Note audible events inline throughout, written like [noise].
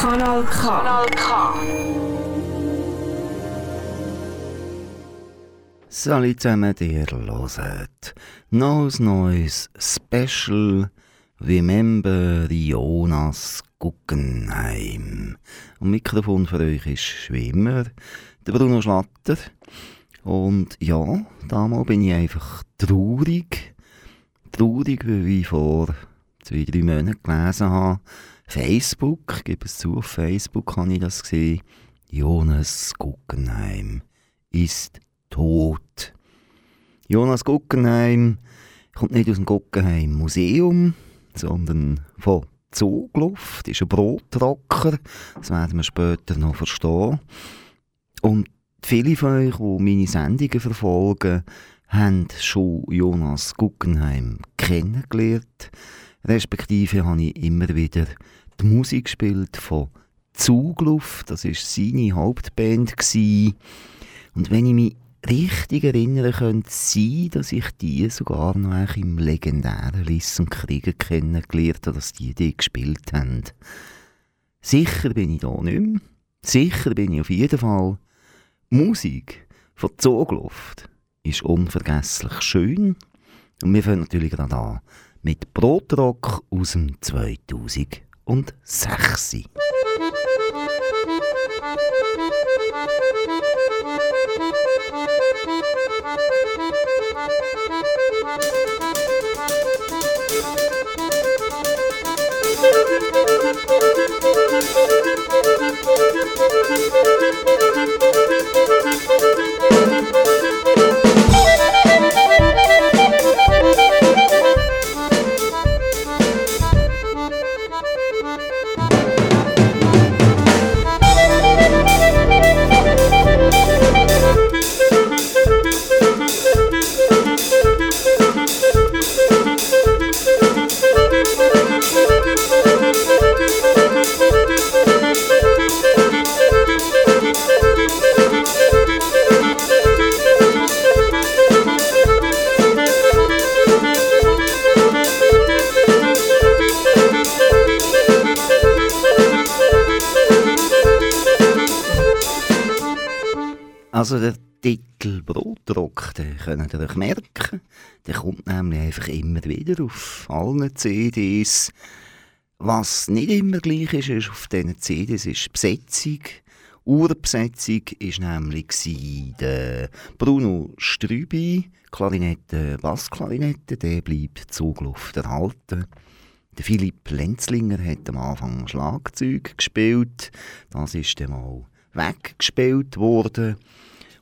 Kanal K. Kanal K. Salut zusammen, ihr hört neues neues Special Remember Jonas Guggenheim. Am Mikrofon für euch ist wie immer der Bruno Schlatter. Und ja, damals bin ich einfach traurig. Traurig, weil ich vor zwei, drei Monaten gelesen habe, Facebook, gebe es zu, auf Facebook habe ich das gesehen, Jonas Guggenheim ist tot. Jonas Guggenheim kommt nicht aus dem Guggenheim Museum, sondern von Zugluft, ist ein Brotrocker, das werden wir später noch verstehen. Und viele von euch, die meine Sendungen verfolgen, haben schon Jonas Guggenheim kennengelernt. Respektive habe ich immer wieder die Musik gespielt von Zugluft, das war seine Hauptband. Gewesen. Und wenn ich mich richtig erinnern könnte sein, dass ich die sogar noch im legendären Liss und Kriegen kennengelernt habe, dass die die gespielt haben. Sicher bin ich da nicht mehr. Sicher bin ich auf jeden Fall. Musik von Zugluft ist unvergesslich schön. Und wir fangen natürlich gerade an mit Brotrock aus dem 2006. Also [laughs] könnt euch merken. Der kommt nämlich einfach immer wieder auf allen CDs. Was nicht immer gleich ist, ist auf diesen CDs ist Besetzung. Urbesetzung war nämlich der Bruno Strübi, Klarinette, Bassklarinette, der bleibt Zugluft erhalten. Der Philipp Lenzlinger hat am Anfang Schlagzeug gespielt, das ist dann mal weggespielt worden.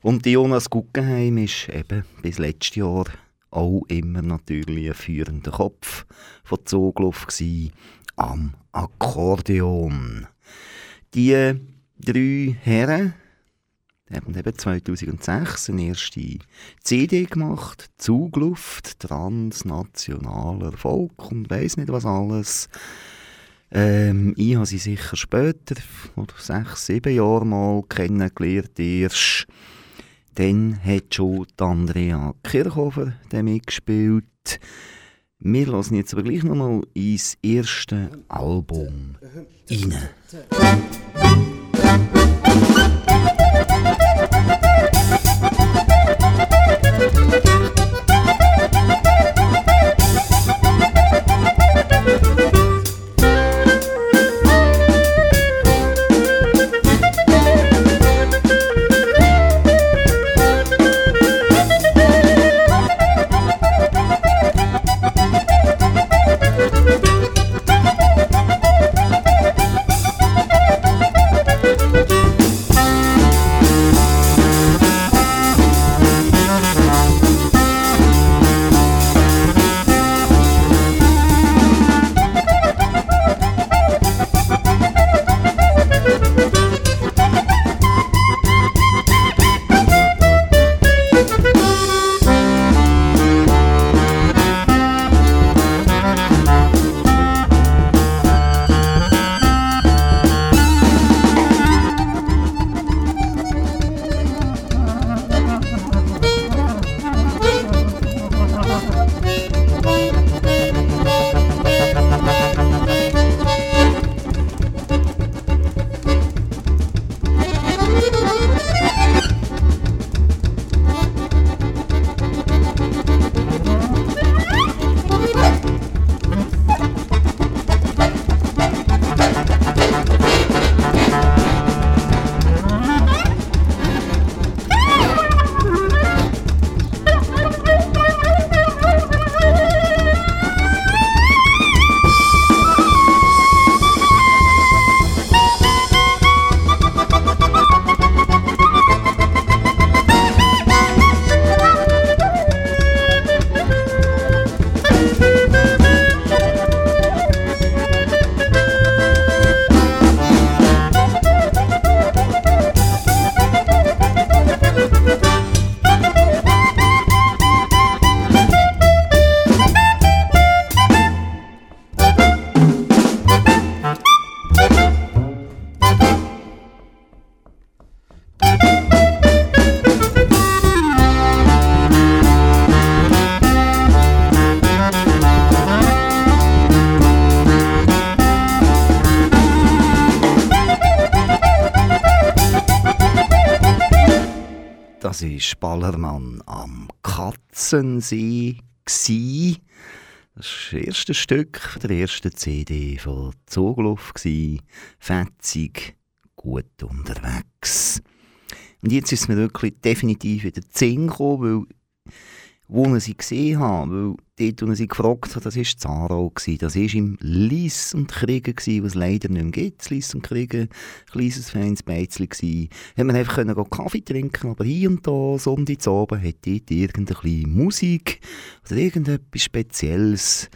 Und Jonas Guggenheim ist eben bis letztes Jahr auch immer natürlich ein führender Kopf von Zugluft am Akkordeon. Die drei Herren haben eben 2006 eine erste CD gemacht, Zugluft, transnationaler Erfolg und weiss nicht was alles. Ähm, ich habe sie sicher später, oder sechs, sieben Jahre mal kennengelernt erst. Dann hat schon Andrea Kirchhofer mitgespielt. Wir hören jetzt aber gleich nochmal ins erste Album rein. Musik Katzensee. Das war das erste Stück der ersten CD von Zugluft. Fetzig, gut unterwegs. Und jetzt ist mir wirklich definitiv wieder Zing gekommen, weil wo ich sie gesehen habe, weil dort, wo ich sie gefragt habe, das war Zaro, das war im Lies und Kriegen, was es leider nicht mehr gibt, Lies und Kriegen, ein kleines feines gsi. Hat man einfach können Kaffee trinken, aber hier und da, Sonntag oben, hat dort irgendeine Musik oder irgendetwas Spezielles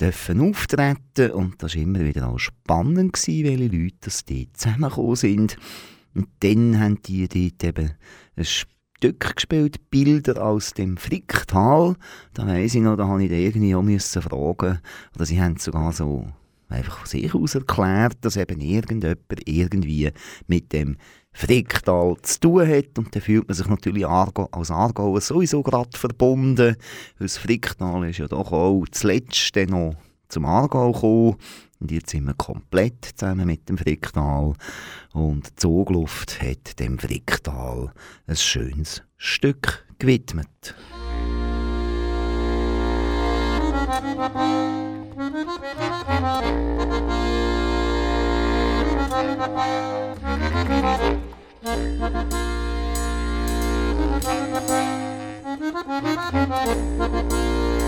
dürfen auftreten und das war immer wieder auch spannend gewesen, welche Leute das dort zusammengekommen sind. Und dann haben die dort eben ein Stück gespielt, Bilder aus dem Fricktal. Da weiss ich noch, da habe ich irgendwie auch müssen fragen. Oder sie haben sogar so einfach von sich aus erklärt, dass eben irgendjemand irgendwie mit dem Fricktal zu tun hat. Und dann fühlt man sich natürlich als Aargauer sowieso gerade verbunden. Das Fricktal ist ja doch auch zuletzt noch zum Aargau gekommen. Und jetzt sind wir komplett zusammen mit dem Fricktal. Und die Zugluft hat dem Fricktal ein schönes Stück gewidmet. Musik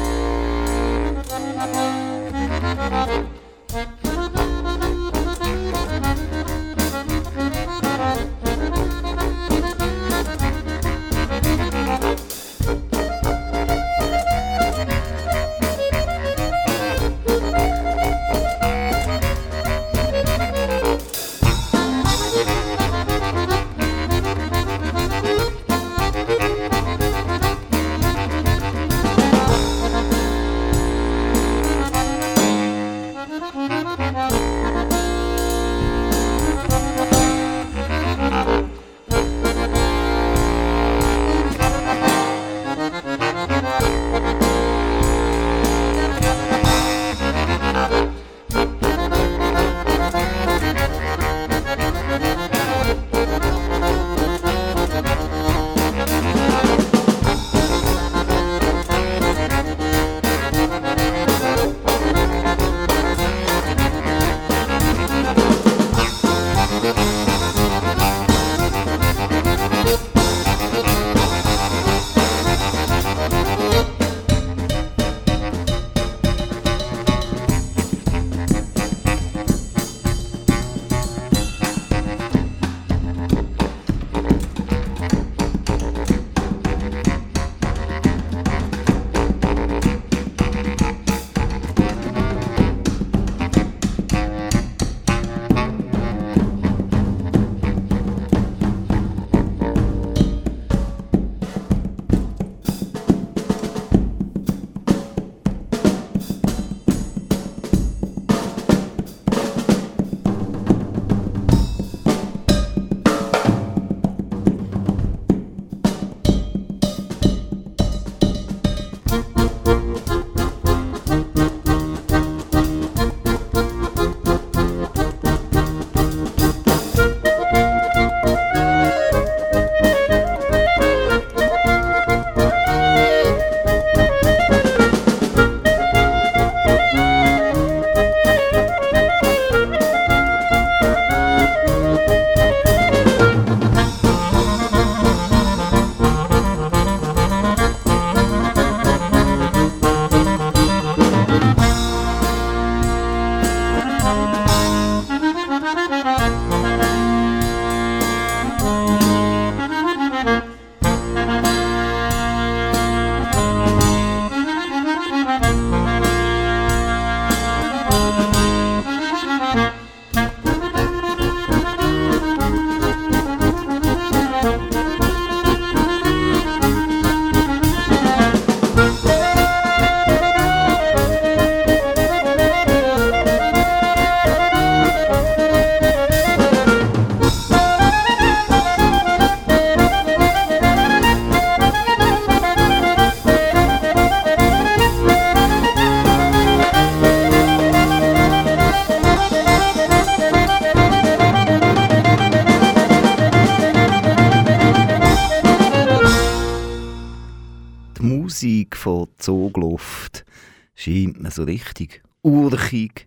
so richtig urchig,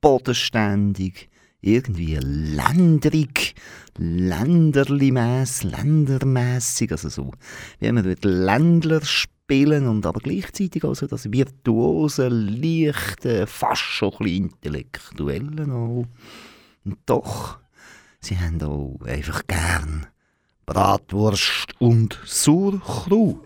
bodenständig, irgendwie ländrig, länderlimäss, ländermässig, also so, wie man mit Ländler spielen und aber gleichzeitig also das virtuose, leichte, fast schon ein bisschen intellektuelle auch. Und doch, sie haben auch einfach gern Bratwurst und Sauerkraut.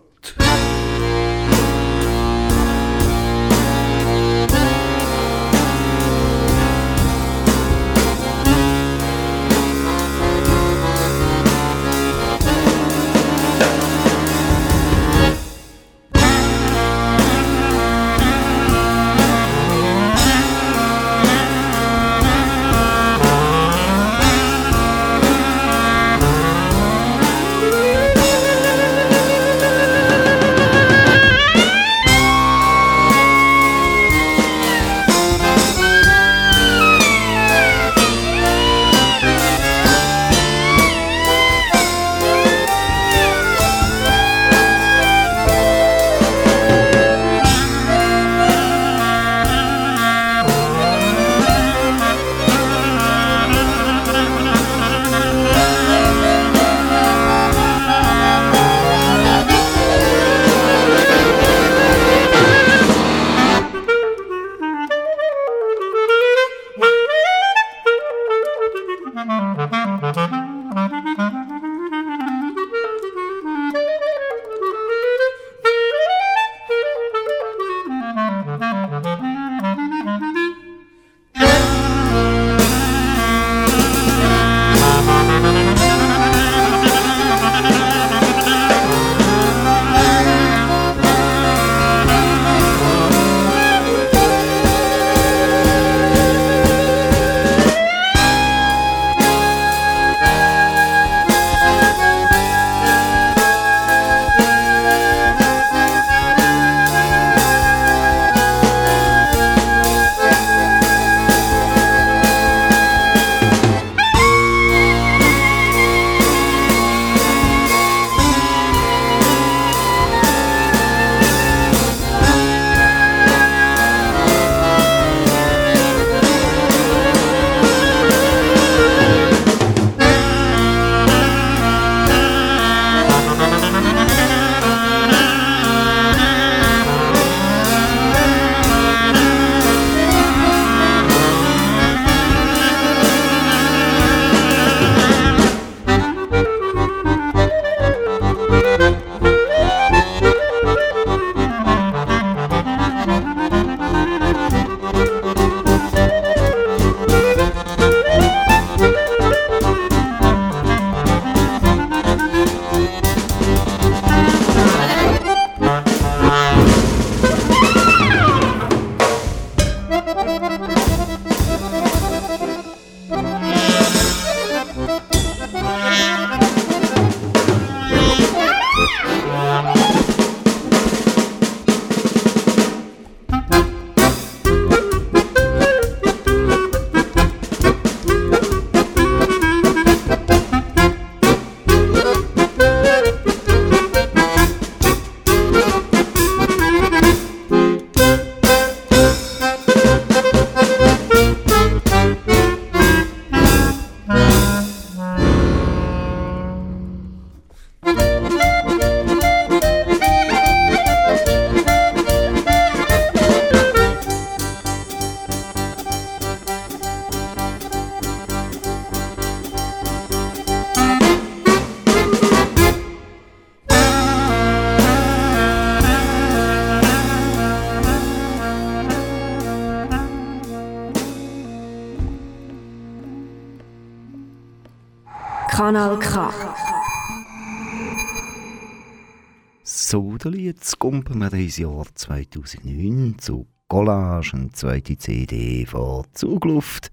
Kommen wir ins Jahr 2009 zu Collage, eine zweite CD von Zugluft.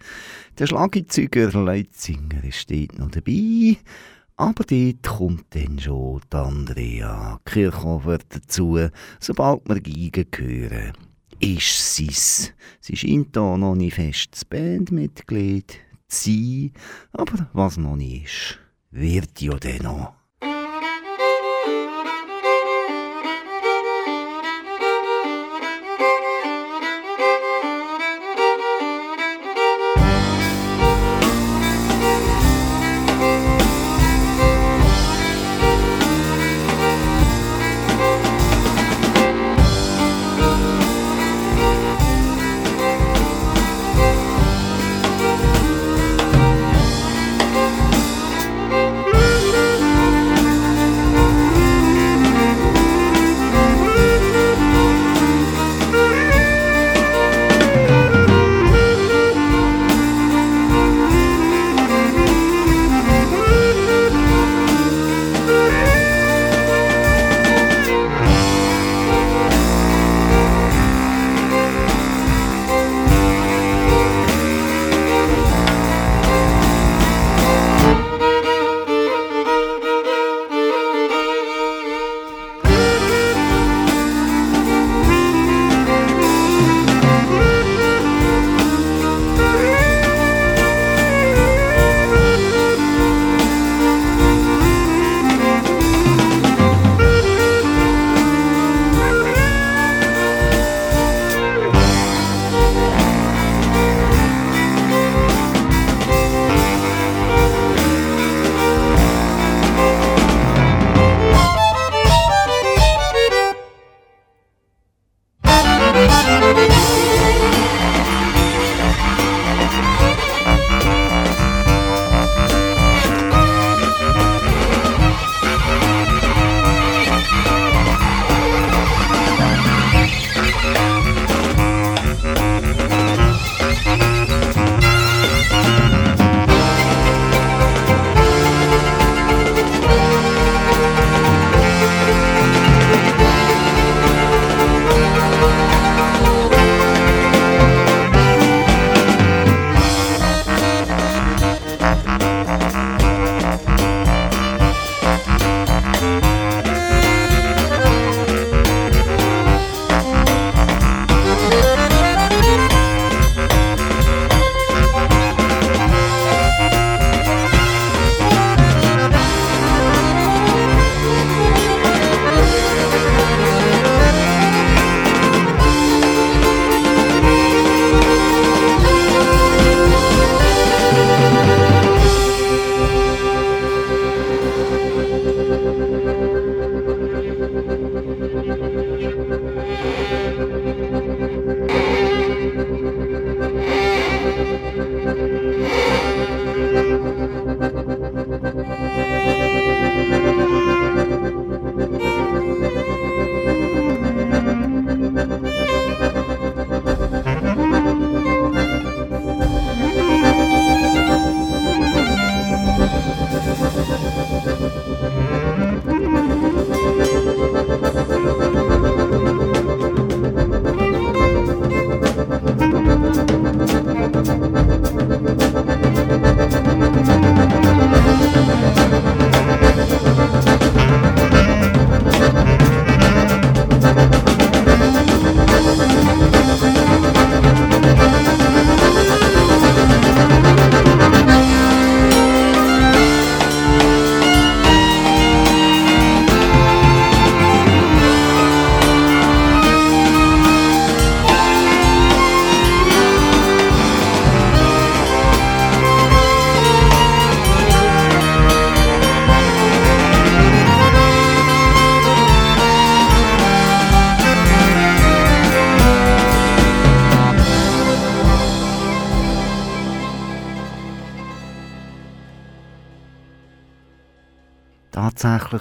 Der Schlagzeuger Leitzinger steht noch dabei, aber dort kommt dann schon Andrea Kirchhofer dazu, sobald wir Geigen hören. Ist sie's. Sie scheint da noch nicht festes Bandmitglied zu sein, aber was noch nicht ist, wird ja dann noch.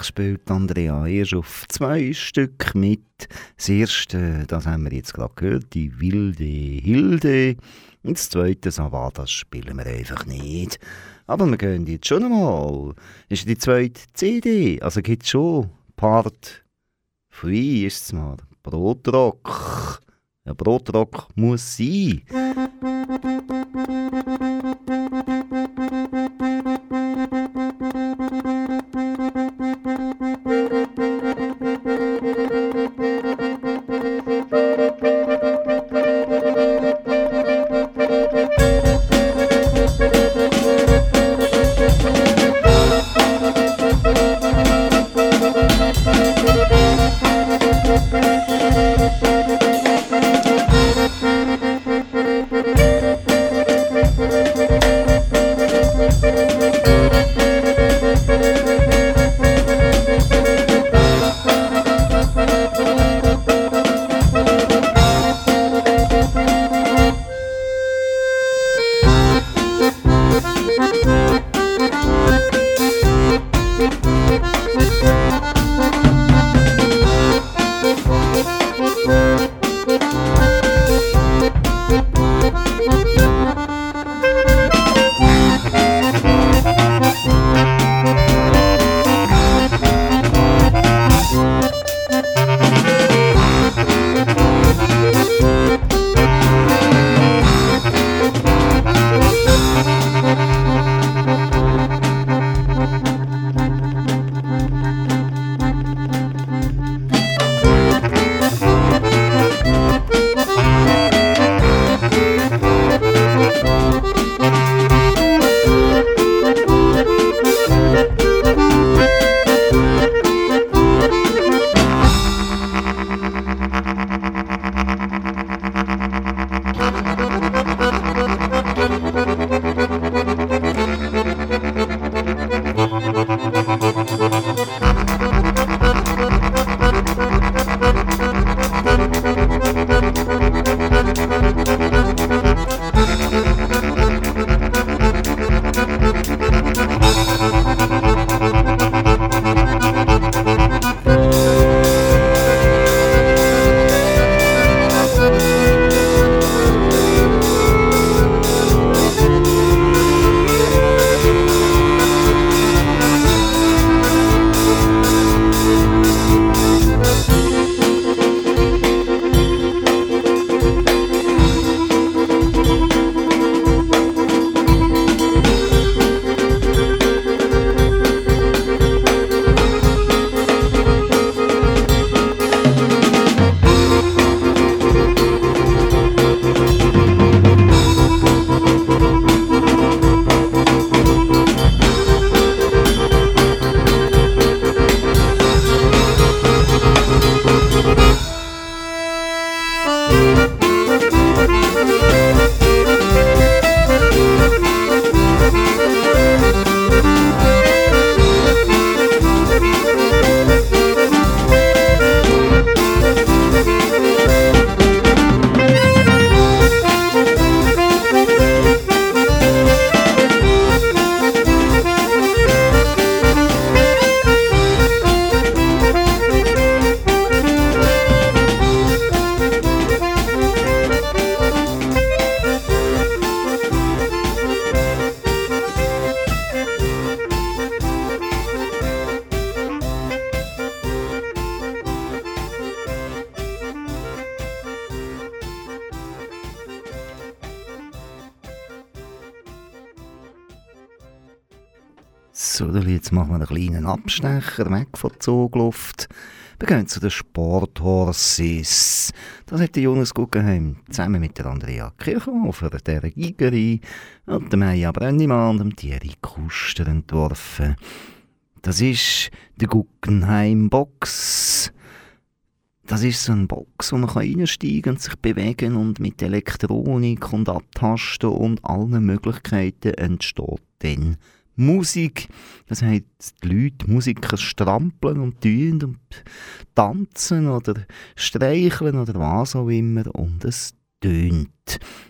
Spielt Andrea erst auf zwei Stück mit. Das erste, das haben wir jetzt gerade gehört, die wilde Hilde. Und das zweite, das spielen wir einfach nicht. Aber wir gehen jetzt schon einmal. Ist die zweite CD, also gibt es schon Part 3 ist es mal. Brotrock. Ja, Brotrock muss sein. Kleinen Abstecher weg von der Zugluft. Wir gehen zu den Sporthorses. Das hat Jonas Guggenheim zusammen mit der Andrea Kirchhofer, der Gigerin und der Meija Brennimann und dem Thierry Kuster entworfen. Das ist der Guggenheim Box. Das ist so eine Box, wo man reinsteigen und sich bewegen und mit Elektronik und Abtasten und allen Möglichkeiten entsteht dann Musik. Das heißt, die Leute, Musiker strampeln und tun und tanzen oder streicheln oder was auch immer und es tönt.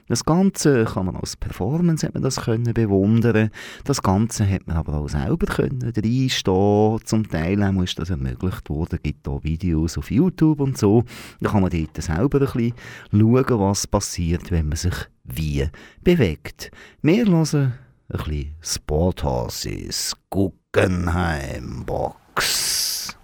Das Ganze kann man als Performance man das können bewundern. Das Ganze hat man aber auch selber können reinstehen. Zum Teil ist das ermöglicht worden. Es gibt auch Videos auf YouTube und so. Da kann man dort selber ein bisschen schauen, was passiert, wenn man sich wie bewegt. Wir hören ein bisschen Sporthorses Guggenheim Box.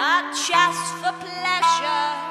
Not just for pleasure,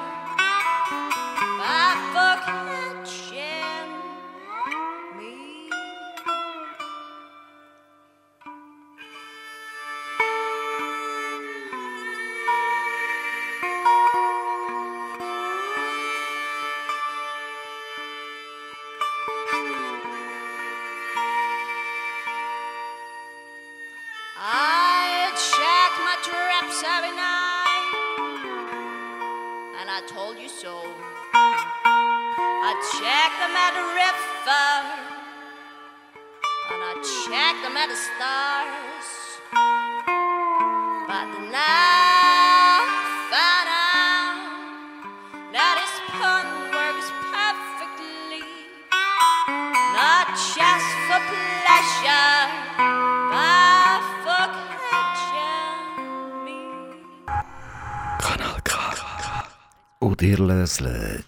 ihr löselt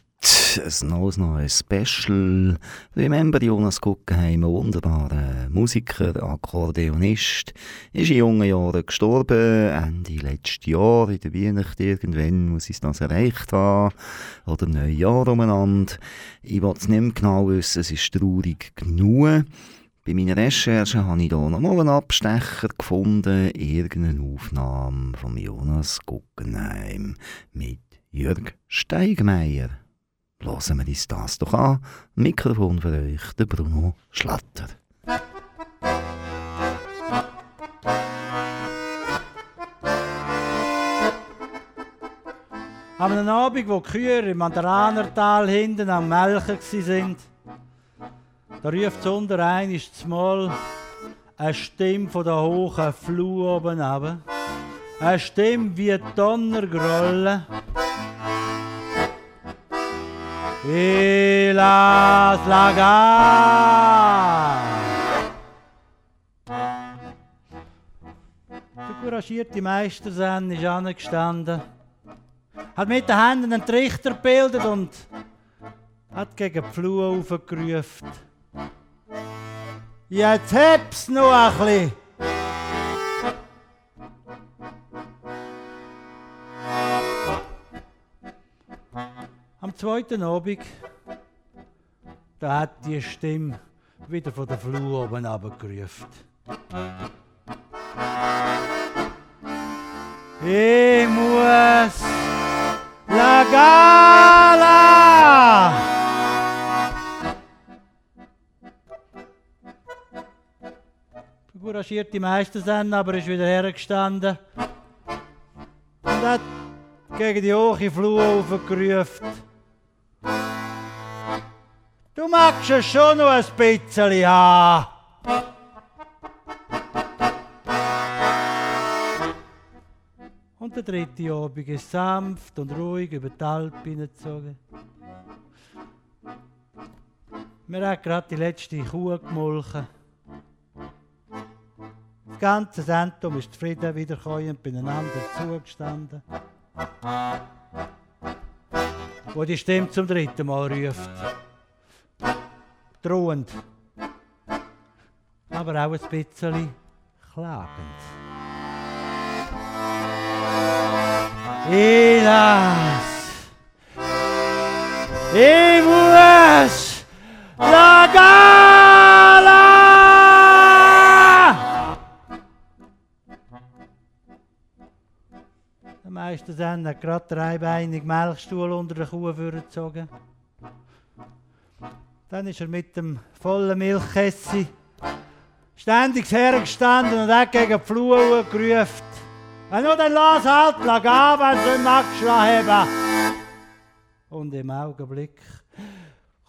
ein neues, neues Special. Remember Jonas Guggenheim, ein wunderbarer Musiker, Akkordeonist, ist in jungen Jahren gestorben, Ende letzten Jahr, in der Weihnacht irgendwann muss ich das erreicht haben, oder Neujahr umeinander. Ich will es nicht mehr genau wissen, es ist traurig genug. Bei meinen Recherchen habe ich hier noch mal einen Abstecher gefunden, irgendeine Aufnahme von Jonas Guggenheim mit Jörg Steigmeier. Hören wir uns das doch an. Mikrofon für euch, der Bruno Schlatter. Einem Abend, wo die Kühe im Mandaranertal hinten am Melken waren, da ruft unter einmal Mal eine Stimme von der hohen Flur oben runter. Eine Stimme wie Donnergrollen. Elas Lagar! Der couragierte Meistersen ist angestanden hat mit den Händen einen Trichter gebildet und hat gegen die Flur aufgerufen. Jetzt heb's noch ein bisschen. Am zweiten Abend, da hat die Stimme wieder von der Flur oben runtergerufen. Ich muss La Gala! Der couragierte Meistersen aber ist wieder hergestanden und hat gegen die hohe Flur aufgerufen. Du magst es schon noch ein bisschen haben. Und der dritte Abend ist sanft und ruhig über die Alp hineingezogen. Wir haben gerade die letzte Kuh gemolken. Das ganze Zentrum ist zufrieden wiederkäuend beieinander zugestanden. Wo die Stimme zum dritten Mal ruft. Drohend. Aber auch ein bisschen klagend. Hélas, et vous la gala! Der Meister Sen hat gerade den einbeinigen Melkstuhl unter der Kuh vorgezogen. Dann ist er mit dem vollen Milchkessi ständig hergestanden und hat gegen die Flur gerufen. Wenn du dann lass halt, lag an, wenn du nicht magst, haben. Und im Augenblick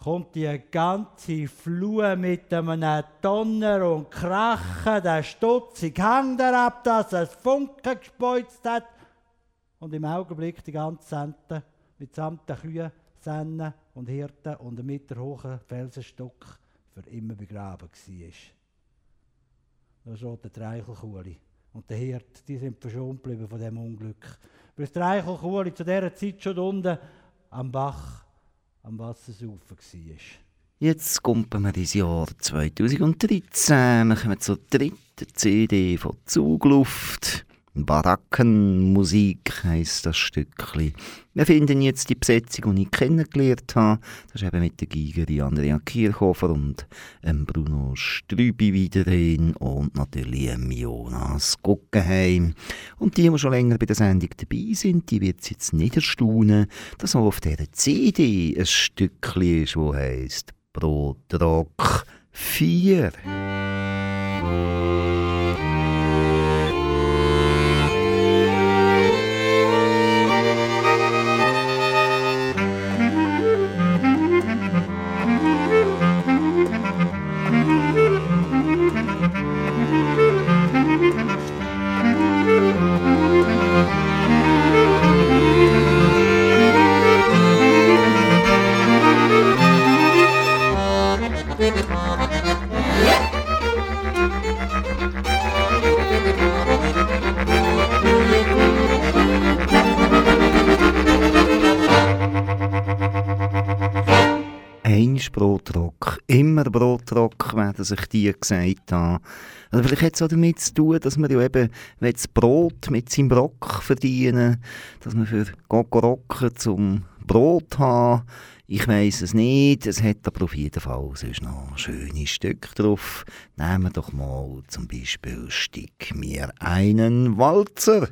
kommt die ganze Flur mit einem Donner und Krachen, der stutzig hängt er ab, dass es Funken gespeuzt hat. Und im Augenblick die ganze Sente mitsamt den Kühen, Sennen und Hirten und einem meterhohen Felsenstock für immer begraben war. Da steht der Treichelkuhli und der Hirt, die sind verschont geblieben von dem Unglück. Weil das Treichelkuhli zu dieser Zeit schon unten am Bach am Wassersaufen war. Jetzt kommen wir ins Jahr 2013. Wir kommen zur dritten CD von Zugluft. Barackenmusik heisst das Stückchen. Wir finden jetzt die Besetzung, die ich kennengelernt habe. Das ist eben mit der Gigerin Andrea Kirchhofer und ähm, Bruno Strübi wieder drin und natürlich ähm, Jonas Guggenheim. Und die, die schon länger bei der Sendung dabei sind, die wird es jetzt nicht erstaunen, dass auch auf dieser CD ein Stückchen ist, das heisst Brotrock 4. Brotrock, immer Brotrock, werden sich die gesagt haben. Also vielleicht hat es auch damit zu tun, dass man ja eben das Brot mit seinem Brock verdienen dass man für Gokorocken zum Brot haben. Ich weiß es nicht, es hat aber auf jeden Fall sonst noch schöne Stücke drauf. Nehmen wir doch mal zum Beispiel Stick mir einen Walzer.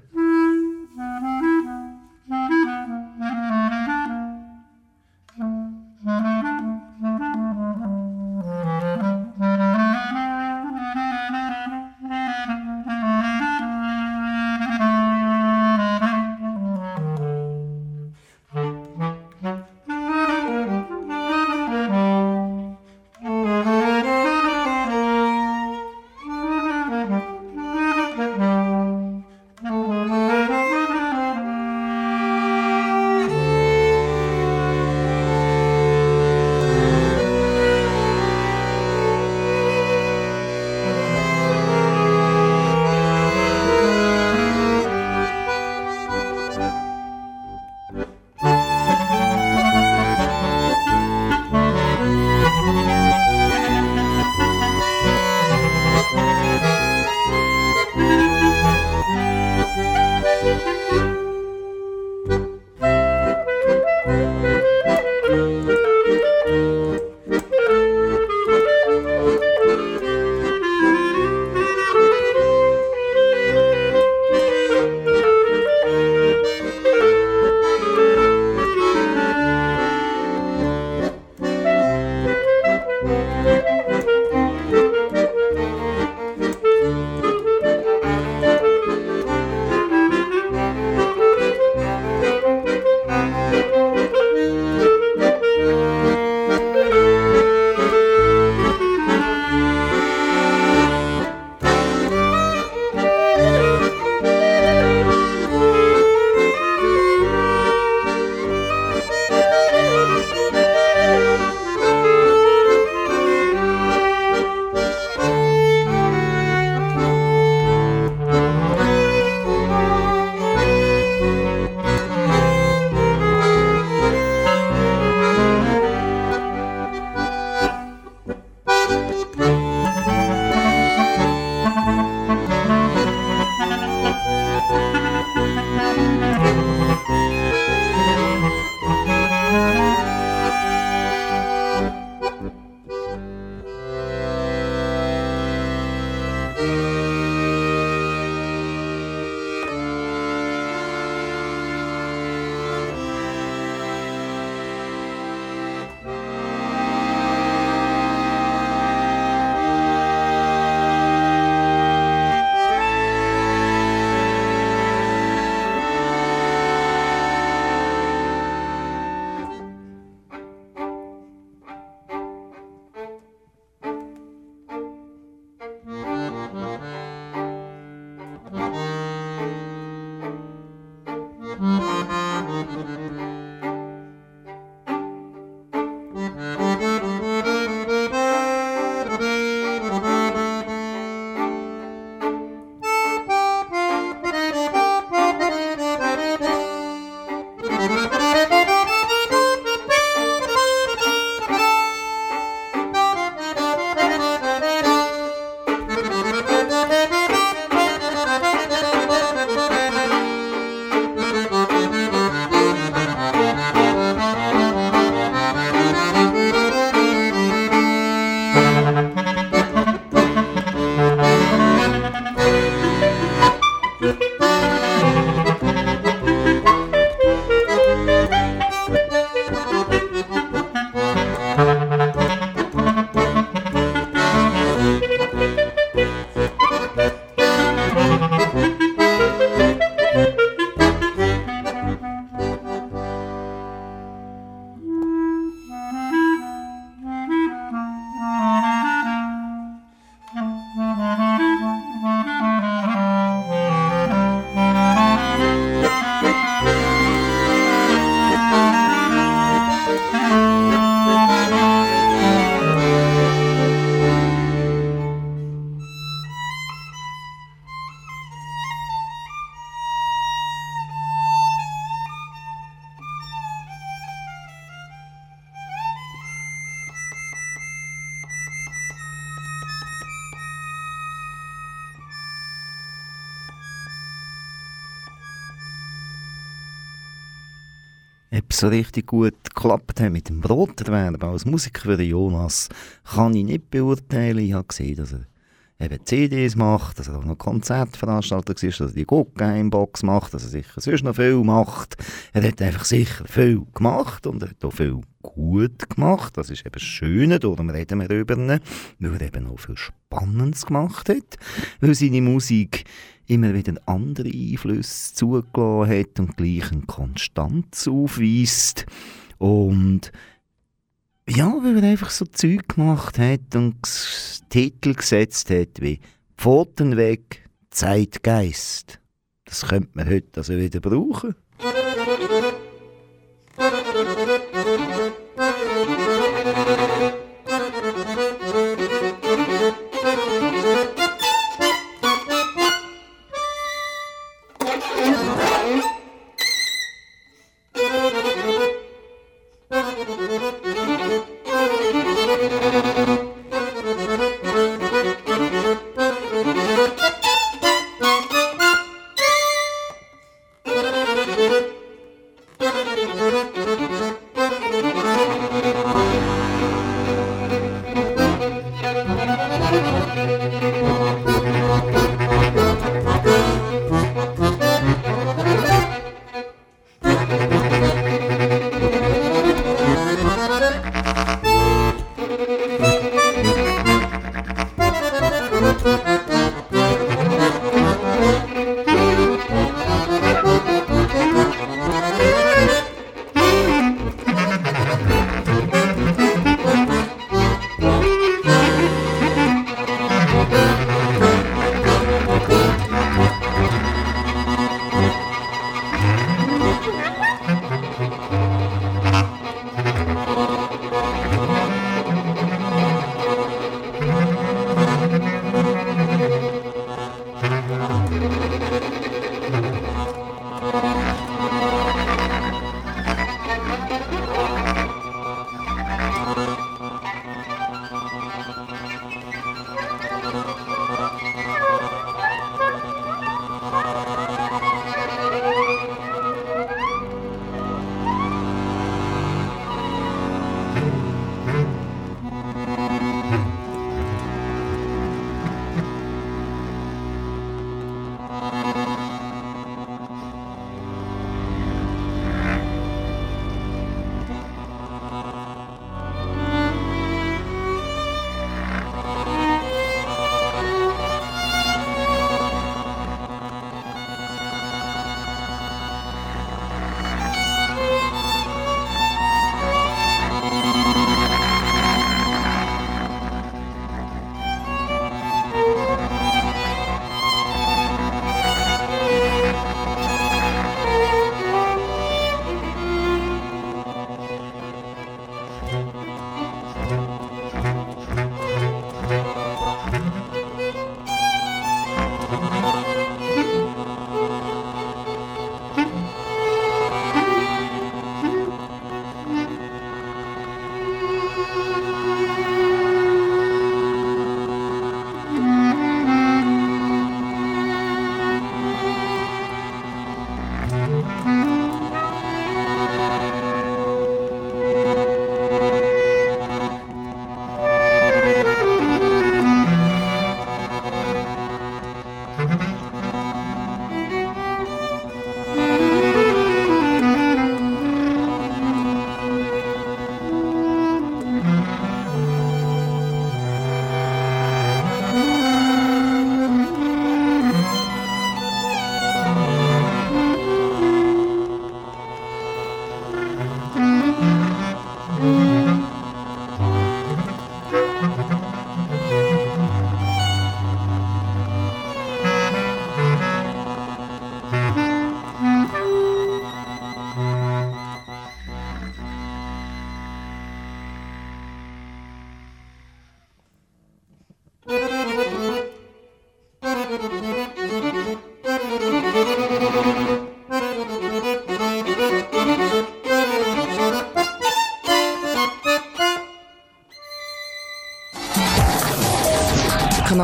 So richtig gut geklappt hat mit dem Broterwerben als Musiker für Jonas, kann ich nicht beurteilen. Ich habe gesehen, dass er eben CDs macht, dass er auch noch Konzertveranstalter ist, dass er die Guggenheim-Box macht, dass er sicher sonst noch viel macht. Er hat einfach sicher viel gemacht und er hat auch viel gut gemacht. Das ist eben das Schöne, darum reden wir über ihn, weil er eben auch viel Spannendes gemacht hat, weil seine Musik immer wieder andere Einflüsse zugelassen hat und gleich eine Konstanz aufweist. Und ja, weil er einfach so Zeug gemacht hat und Titel gesetzt hat wie Pfoten weg, Zeitgeist. Das könnte man heute also wieder brauchen.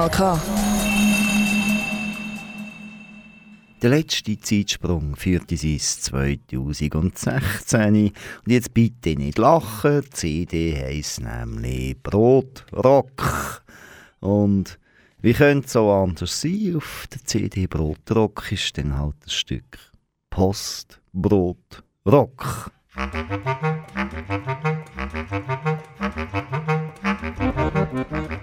Kanal Der letzte Zeitsprung führte sie ins 2016. Und jetzt bitte nicht lachen, die CD heisst nämlich Brotrock. Und wie könnte es so anders sein? Auf der CD Brotrock ist dann halt ein Stück Postbrotrock. Rock. Musik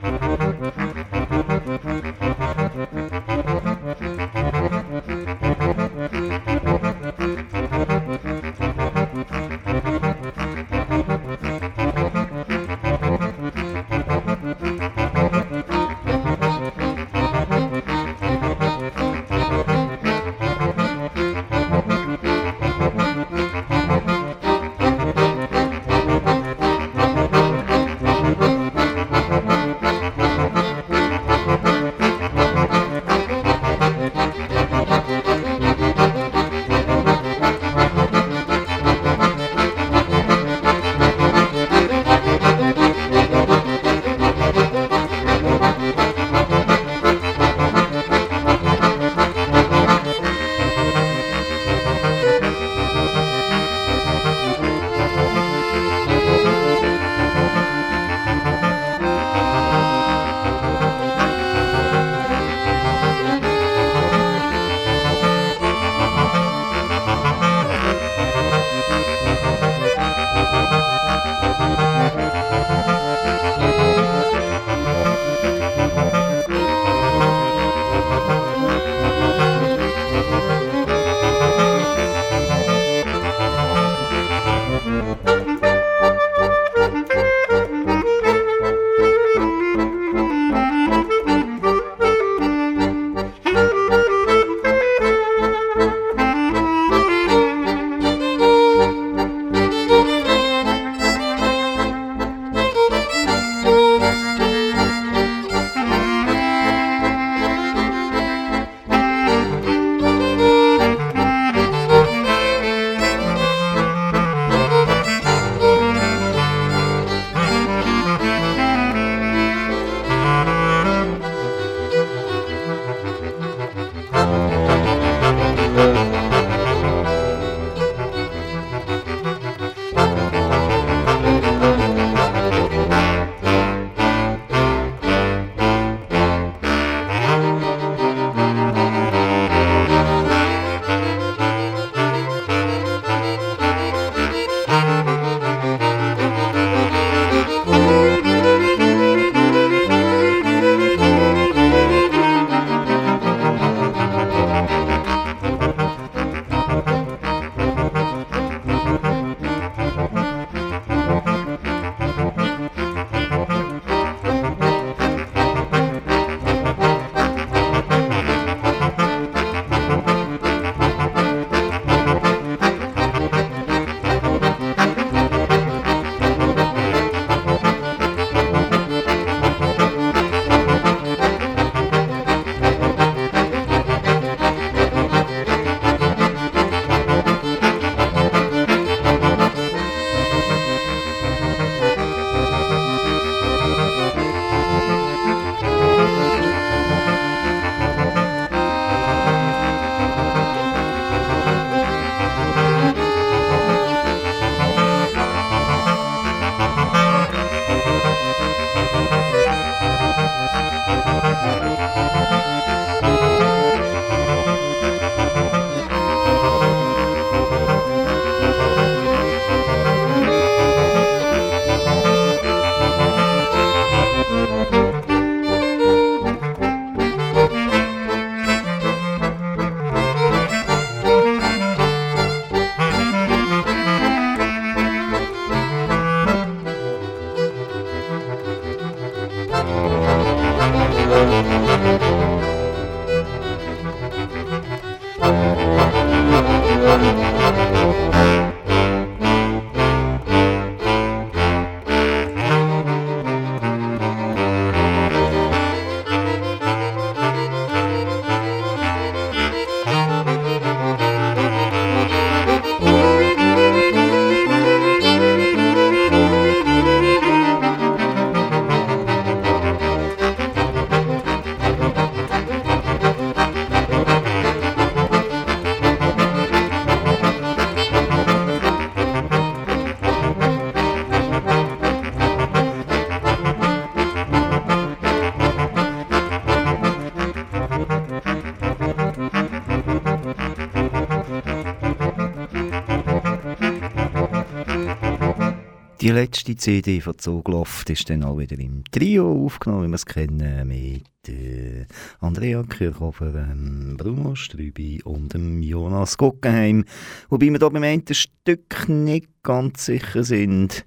Die letzte CD von Zugluft ist dann auch wieder im Trio aufgenommen, wie wir es kennen, mit äh, Andrea Kirchhofer, ähm, Bruno Strübi und dem Jonas Guggenheim. Wobei wir da beim einen Stück nicht ganz sicher sind,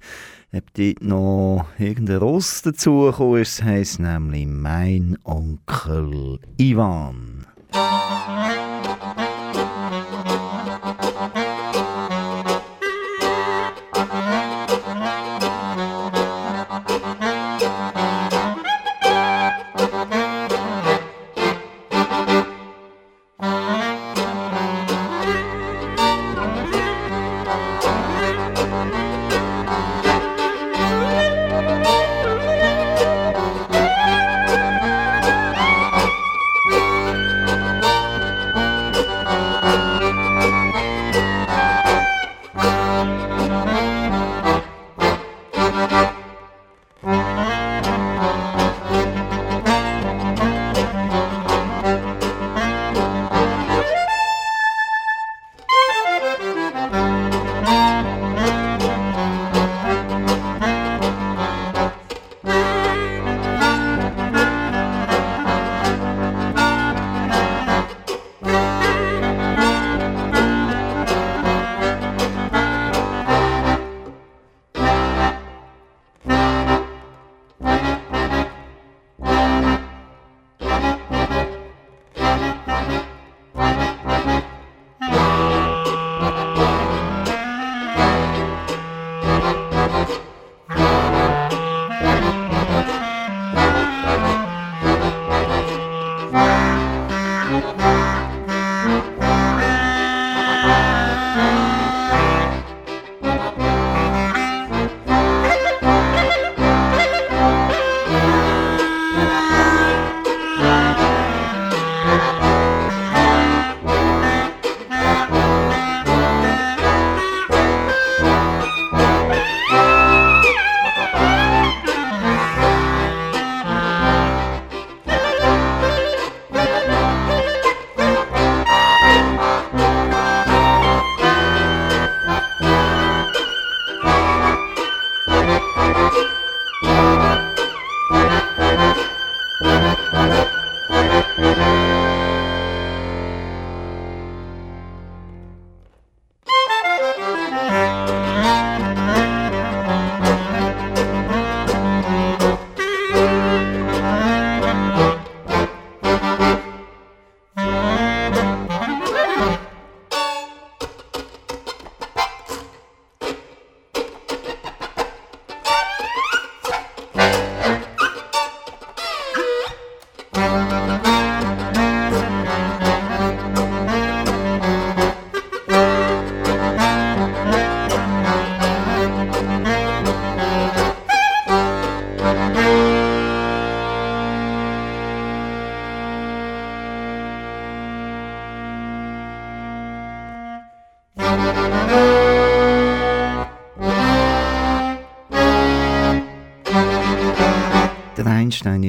ob dort noch irgendein Ross dazugekommen ist. Das heisst nämlich «Mein Onkel Ivan».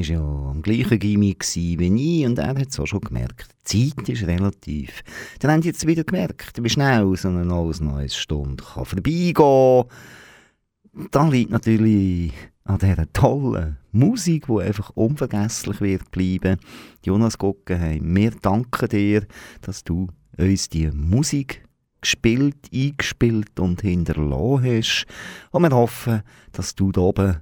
Gleichen Gimmick wie ich und er hat es auch schon gemerkt. Die Zeit ist relativ. Dann haben sie jetzt wieder gemerkt, wie schnell so eine neues Stunde kann vorbeigehen kann. Da liegt natürlich an dieser tollen Musik, die einfach unvergesslich wird bleiben. Jonas Guggenheim, wir danken dir, dass du uns die Musik gespielt, eingespielt und hinterlassen hast. Und wir hoffen, dass du da oben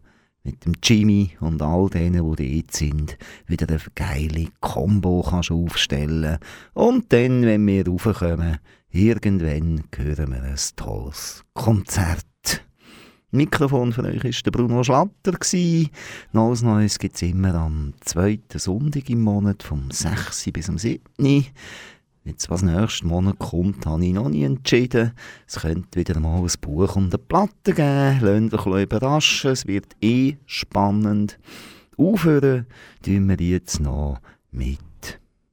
mit dem Jimmy und all denen, die dort sind, wieder eine geile Combo kannst aufstellen Und dann, wenn wir raufkommen, irgendwann hören wir ein tolles Konzert. Mikrofon für euch war der Bruno Schlatter. Neues Neues gibt es immer am zweiten Sonntag im Monat, vom 6. bis zum 7. Jetzt, was nächsten Monat kommt, habe ich noch nie entschieden. Es könnte wieder mal ein Buch und eine Platte geben. Lasst euch überraschen, es wird eh spannend. Aufhören tun wir jetzt noch mit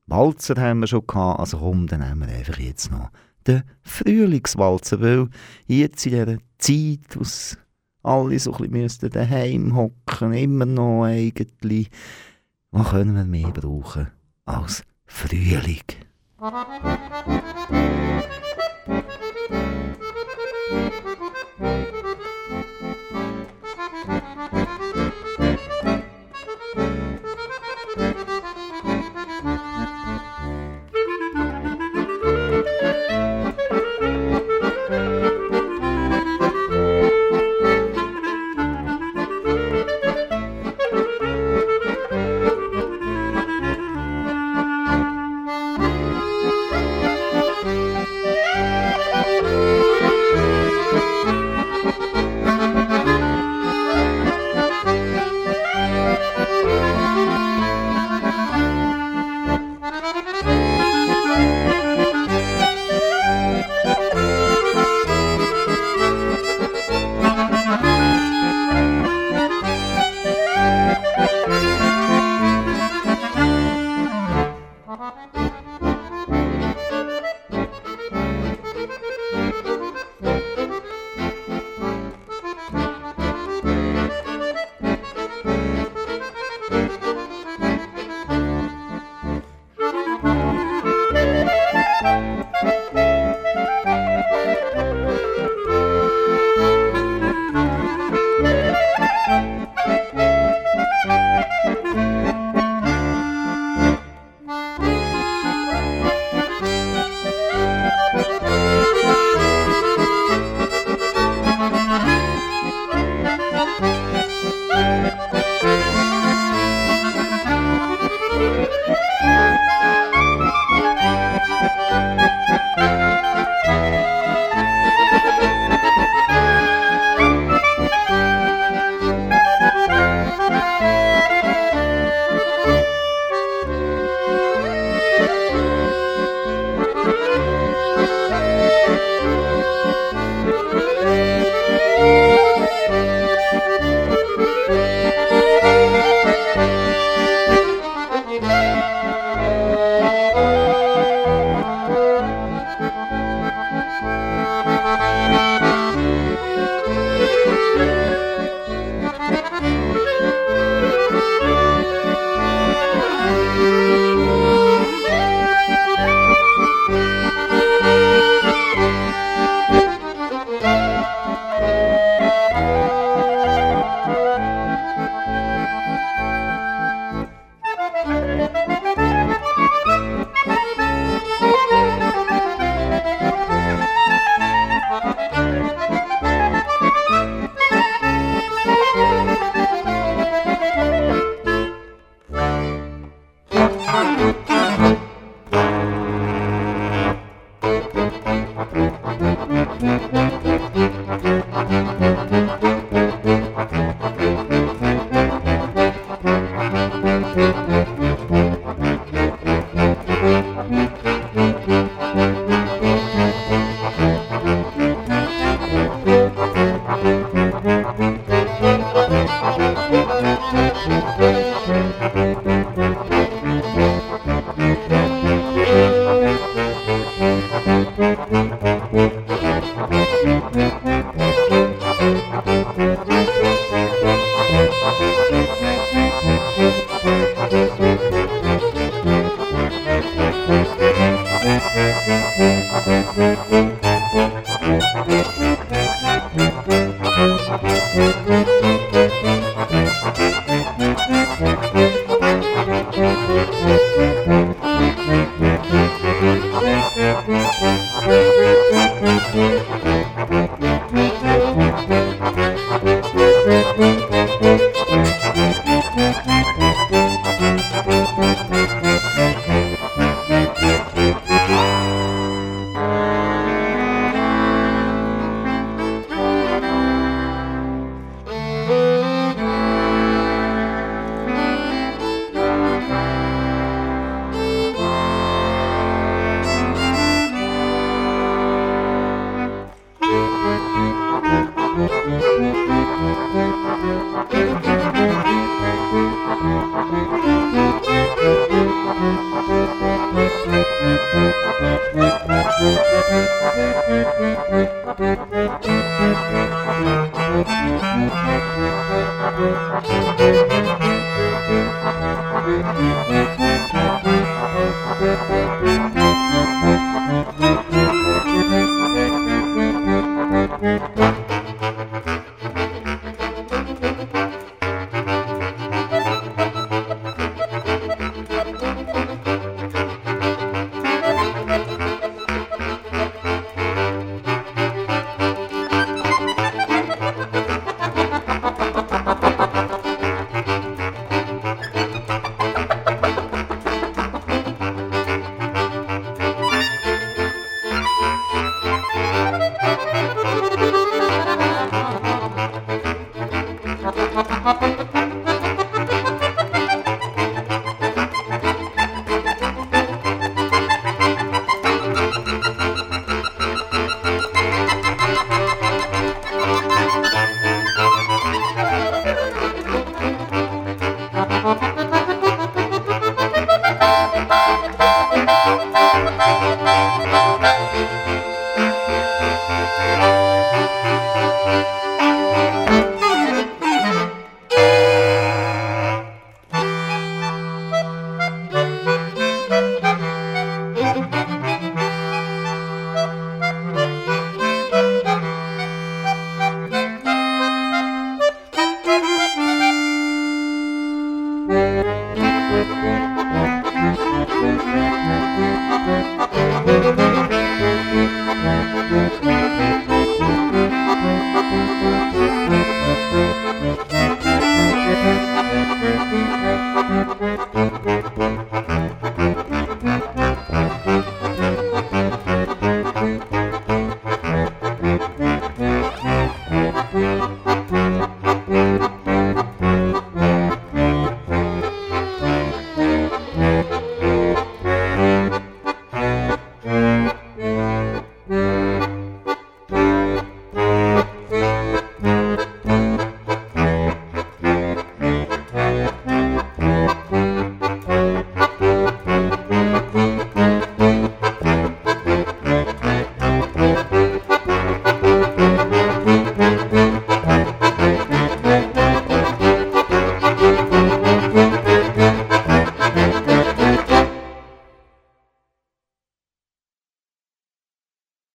Walzer haben wir schon gehabt, also komm, dann nehmen wir einfach jetzt noch den Frühlingswalzer, weil jetzt in dieser Zeit, wo alle so ein bisschen daheim hocken, immer noch eigentlich, was können wir mehr brauchen als Frühling? Thank you. Mm-hmm.